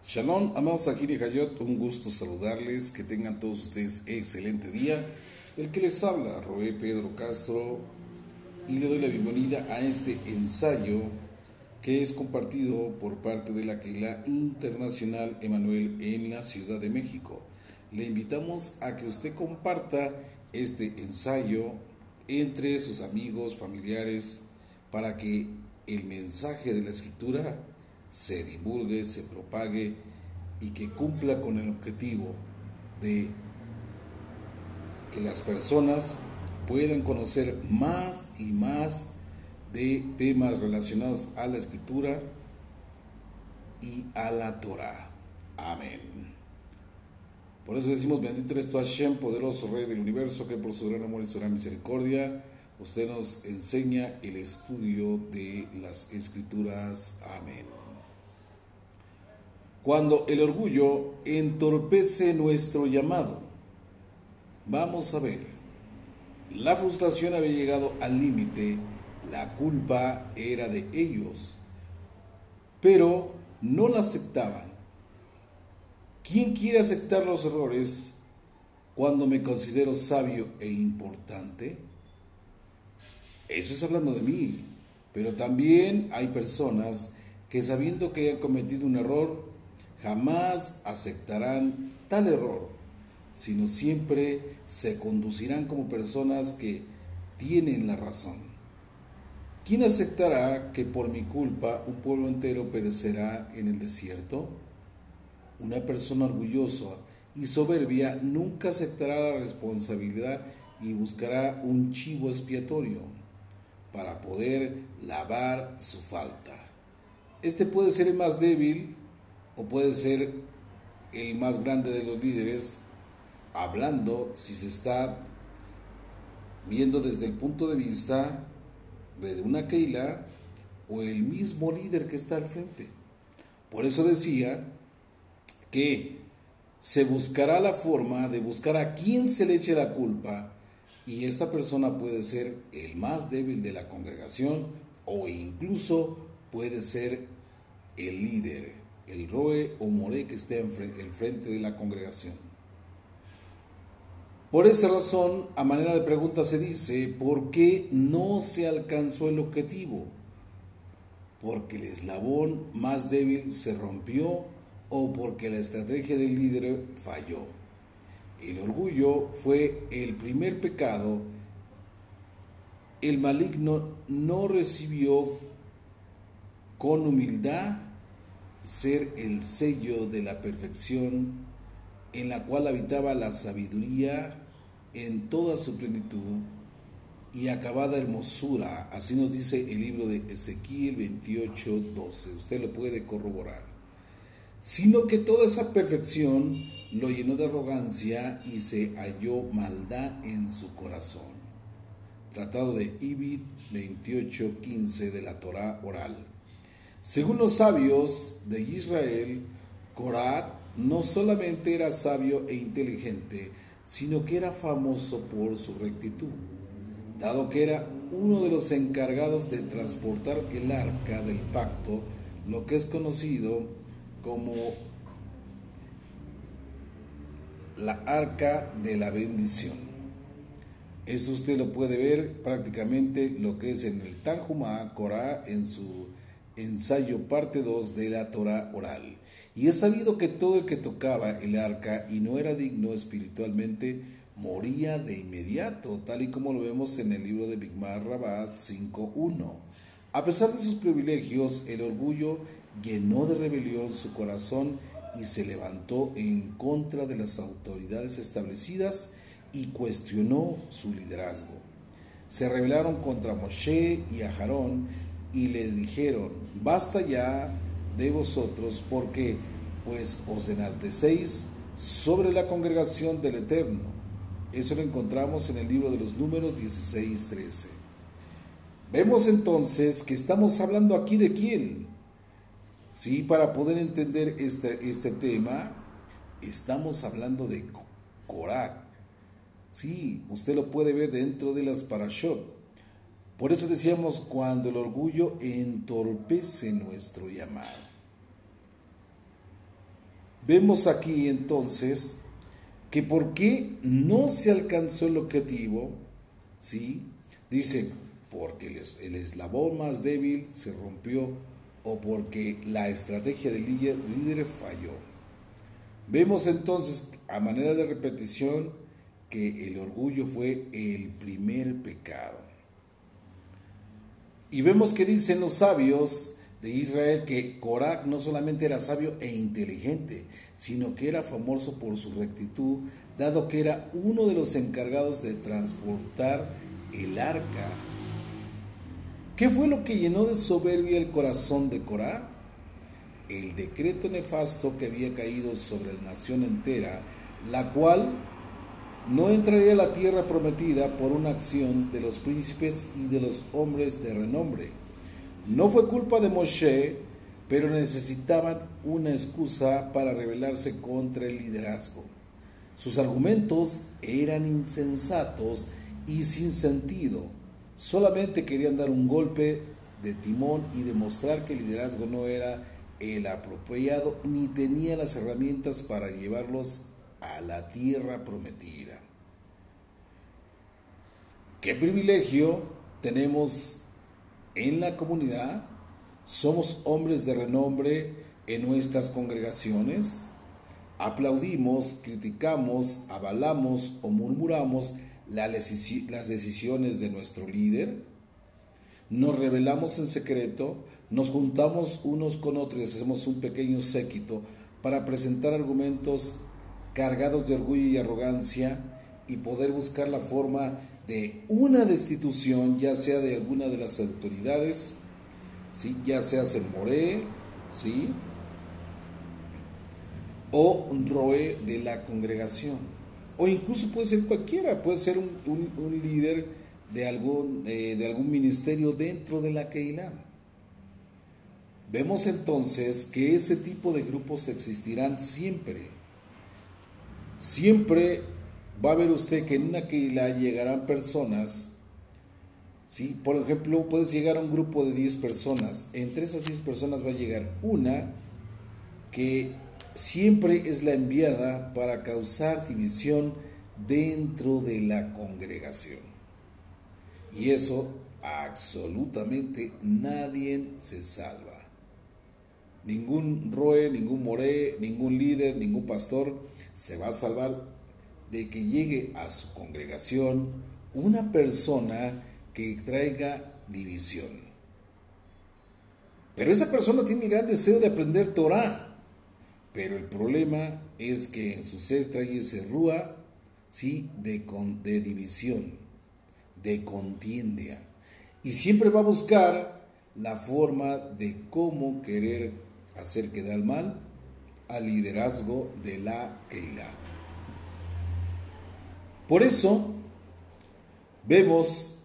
Shalom, amados Akiri Hayot, un gusto saludarles, que tengan todos ustedes excelente día. El que les habla, Roé Pedro Castro, y le doy la bienvenida a este ensayo que es compartido por parte de la Keila Internacional Emanuel en la Ciudad de México. Le invitamos a que usted comparta este ensayo entre sus amigos, familiares, para que el mensaje de la escritura se divulgue, se propague y que cumpla con el objetivo de que las personas puedan conocer más y más de temas relacionados a la escritura y a la Torah. Amén. Por eso decimos, bendito eres tú Hashem, poderoso Rey del universo, que por su gran amor y su gran misericordia, usted nos enseña el estudio de las escrituras. Amén. Cuando el orgullo entorpece nuestro llamado, vamos a ver, la frustración había llegado al límite, la culpa era de ellos, pero no la aceptaban. ¿Quién quiere aceptar los errores cuando me considero sabio e importante? Eso es hablando de mí, pero también hay personas que sabiendo que han cometido un error, jamás aceptarán tal error, sino siempre se conducirán como personas que tienen la razón. ¿Quién aceptará que por mi culpa un pueblo entero perecerá en el desierto? Una persona orgullosa y soberbia nunca aceptará la responsabilidad y buscará un chivo expiatorio para poder lavar su falta. Este puede ser el más débil o puede ser el más grande de los líderes hablando si se está viendo desde el punto de vista de una Keila o el mismo líder que está al frente. Por eso decía que se buscará la forma de buscar a quien se le eche la culpa y esta persona puede ser el más débil de la congregación o incluso puede ser el líder el roe o moré que esté en frente de la congregación. Por esa razón, a manera de pregunta se dice, ¿por qué no se alcanzó el objetivo? Porque el eslabón más débil se rompió o porque la estrategia del líder falló. El orgullo fue el primer pecado. El maligno no recibió con humildad ser el sello de la perfección en la cual habitaba la sabiduría en toda su plenitud y acabada hermosura. Así nos dice el libro de Ezequiel 28, 12. Usted lo puede corroborar. Sino que toda esa perfección lo llenó de arrogancia y se halló maldad en su corazón. Tratado de Ibid 28, 15 de la Torah oral. Según los sabios de Israel, Corat no solamente era sabio e inteligente, sino que era famoso por su rectitud, dado que era uno de los encargados de transportar el arca del pacto, lo que es conocido como la arca de la bendición. Eso usted lo puede ver prácticamente lo que es en el Tanjumá, Corá, en su ensayo parte 2 de la Torah oral. Y es sabido que todo el que tocaba el arca y no era digno espiritualmente, moría de inmediato, tal y como lo vemos en el libro de Bigmar Rabat 5.1. A pesar de sus privilegios, el orgullo llenó de rebelión su corazón y se levantó en contra de las autoridades establecidas y cuestionó su liderazgo. Se rebelaron contra Moshe y a y les dijeron, basta ya de vosotros, porque pues os enaltecéis sobre la congregación del Eterno. Eso lo encontramos en el libro de los números 16, 13. Vemos entonces que estamos hablando aquí de quién. Sí, para poder entender este, este tema, estamos hablando de Korak. Sí, usted lo puede ver dentro de las parashot. Por eso decíamos, cuando el orgullo entorpece nuestro llamado. vemos aquí entonces que por qué no se alcanzó el objetivo, ¿sí? Dice, porque el, eslabón más débil se rompió o porque la estrategia del líder, líder falló. Vemos entonces, a manera de repetición, que el orgullo fue el primer pecado. Y vemos que dicen los sabios de Israel que Corac no solamente era sabio e inteligente, sino que era famoso por su rectitud, dado que era uno de los encargados de transportar el arca. ¿Qué fue lo que llenó de soberbia el corazón de Corá? El decreto nefasto que había caído sobre la nación entera, la cual no entraría a la tierra prometida por una acción de los príncipes y de los hombres de renombre. No fue culpa de Moshe, pero necesitaban una excusa para rebelarse contra el liderazgo. Sus argumentos eran insensatos y sin sentido. Solamente querían dar un golpe de timón y demostrar que el liderazgo no era el apropiado ni tenía las herramientas para llevarlos a la tierra prometida. ¿Qué privilegio tenemos en la comunidad? ¿Somos hombres de renombre en nuestras congregaciones? ¿Aplaudimos, criticamos, avalamos o murmuramos las decisiones de nuestro líder? Nos revelamos en secreto, nos juntamos unos con otros y hacemos un pequeño séquito para presentar argumentos cargados de orgullo y arrogancia y poder buscar la forma de una destitución, ya sea de alguna de las autoridades, ¿sí? ya sea Moré, ¿sí? o Roe de la congregación o incluso puede ser cualquiera, puede ser un, líder de algún, de algún ministerio dentro de la Keilah. Vemos entonces que ese tipo de grupos existirán siempre. Siempre va a ver usted que en una Keilah llegarán personas, ¿sí? por ejemplo, puedes llegar a un grupo de 10 personas, entre esas 10 personas va a llegar una que siempre es la enviada para causar división dentro de la congregación. Y eso absolutamente nadie se salva. Ningún roe, ningún moré, ningún líder, ningún pastor se va a salvar de que llegue a su congregación una persona que traiga división. Pero esa persona tiene el gran deseo de aprender Torah pero el problema es que en su ser trae ese rúa, ¿sí? De, de división, de contienda. Y siempre va a buscar la forma de cómo querer hacer quedar mal al liderazgo de la Keilah. Por eso vemos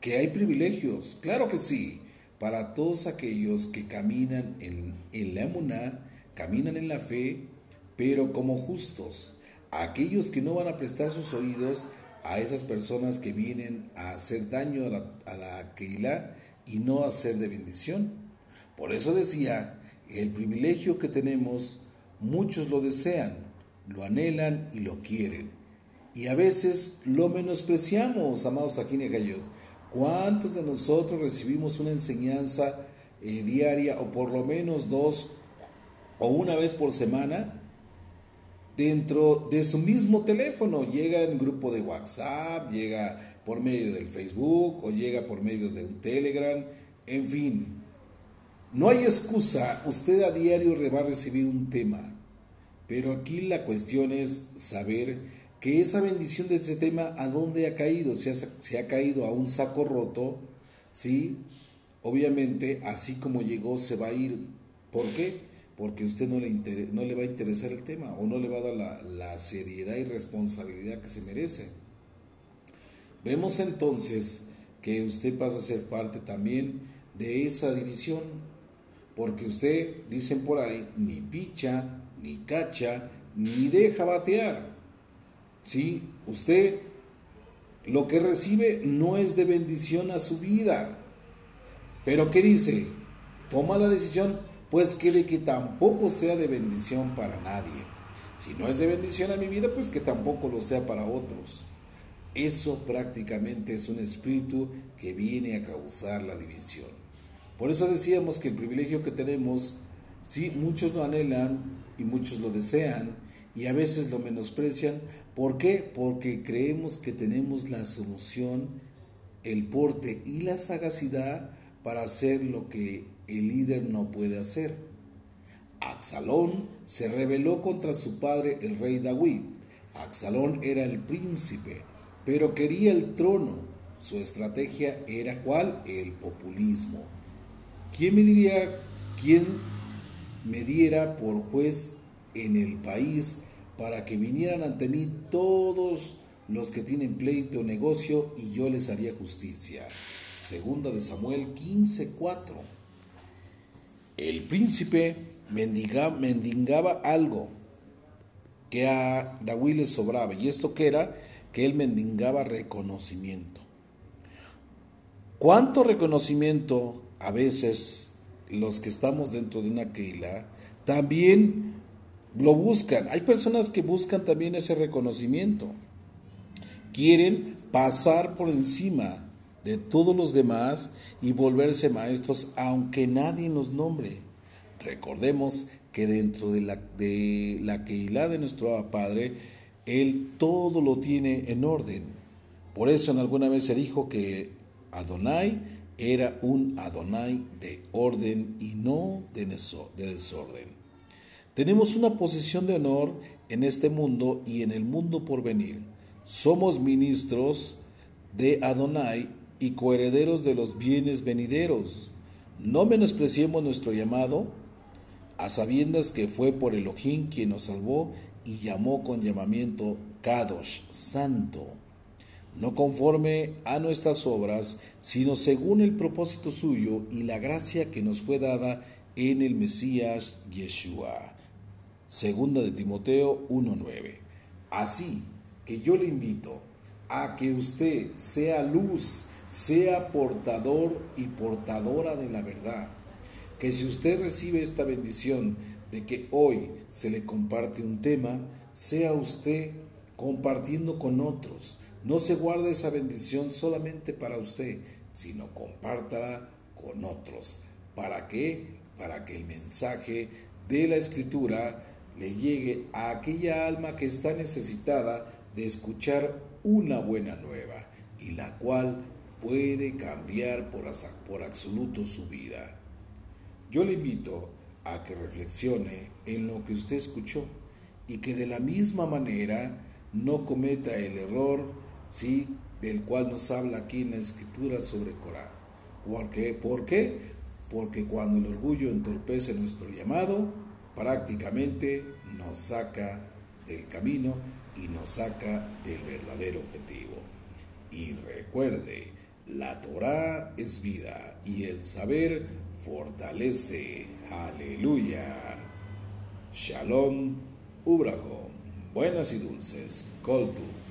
que hay privilegios, claro que sí, para todos aquellos que caminan en, en la emuná caminan en la fe, pero como justos, aquellos que no van a prestar sus oídos a esas personas que vienen a hacer daño a la, a la Keilah y no a hacer de bendición. Por eso decía, el privilegio que tenemos, muchos lo desean, lo anhelan y lo quieren. Y a veces lo menospreciamos, amados aquí en ¿Cuántos de nosotros recibimos una enseñanza eh, diaria o por lo menos dos o una vez por semana dentro de su mismo teléfono. Llega en grupo de WhatsApp, llega por medio del Facebook o llega por medio de un Telegram, en fin. No hay excusa, usted a diario va a recibir un tema, pero aquí la cuestión es saber que esa bendición de ese tema, ¿a dónde ha caído? Si ha, ha caído a un saco roto, ¿sí? Obviamente, así como llegó, se va a ir. ¿Por qué? porque usted no le, no le va a interesar el tema o no le va a dar la, la seriedad y responsabilidad que se merece. Vemos entonces que usted pasa a ser parte también de esa división, porque usted, dicen por ahí, ni picha, ni cacha, ni deja batear. ¿Sí? Usted lo que recibe no es de bendición a su vida. Pero ¿qué dice? Toma la decisión pues que de que tampoco sea de bendición para nadie. Si no es de bendición a mi vida, pues que tampoco lo sea para otros. Eso prácticamente es un espíritu que viene a causar la división. Por eso decíamos que el privilegio que tenemos, sí, muchos lo anhelan y muchos lo desean y a veces lo menosprecian. ¿Por qué? Porque creemos que tenemos la solución, el porte y la sagacidad para hacer lo que el líder no puede hacer. Axalón se rebeló contra su padre, el rey David. Axalón era el príncipe, pero quería el trono. Su estrategia era cuál? El populismo. ¿Quién me diría, quién me diera por juez en el país para que vinieran ante mí todos los que tienen pleito o negocio y yo les haría justicia? Segunda de Samuel 15:4. El príncipe mendigaba algo que a David le sobraba. ¿Y esto qué era? Que él mendigaba reconocimiento. ¿Cuánto reconocimiento a veces los que estamos dentro de una Keila también lo buscan? Hay personas que buscan también ese reconocimiento. Quieren pasar por encima de todos los demás y volverse maestros aunque nadie nos nombre. Recordemos que dentro de la, de la Keilah de nuestro Padre, Él todo lo tiene en orden. Por eso en alguna vez se dijo que Adonai era un Adonai de orden y no de desorden. Tenemos una posición de honor en este mundo y en el mundo por venir. Somos ministros de Adonai y coherederos de los bienes venideros. No menospreciemos nuestro llamado, a sabiendas que fue por Elohim quien nos salvó y llamó con llamamiento Kadosh, santo, no conforme a nuestras obras, sino según el propósito suyo y la gracia que nos fue dada en el Mesías Yeshua. Segunda de Timoteo 1:9. Así que yo le invito a que usted sea luz sea portador y portadora de la verdad. Que si usted recibe esta bendición de que hoy se le comparte un tema, sea usted compartiendo con otros. No se guarde esa bendición solamente para usted, sino compártala con otros. ¿Para qué? Para que el mensaje de la escritura le llegue a aquella alma que está necesitada de escuchar una buena nueva y la cual puede cambiar por, por absoluto su vida. Yo le invito a que reflexione en lo que usted escuchó y que de la misma manera no cometa el error ¿sí? del cual nos habla aquí en la escritura sobre Corán. ¿Por qué? ¿Por qué? Porque cuando el orgullo entorpece nuestro llamado, prácticamente nos saca del camino y nos saca del verdadero objetivo. Y recuerde, la Torah es vida y el saber fortalece. Aleluya. Shalom, Ubrago. Buenas y dulces. Coltu.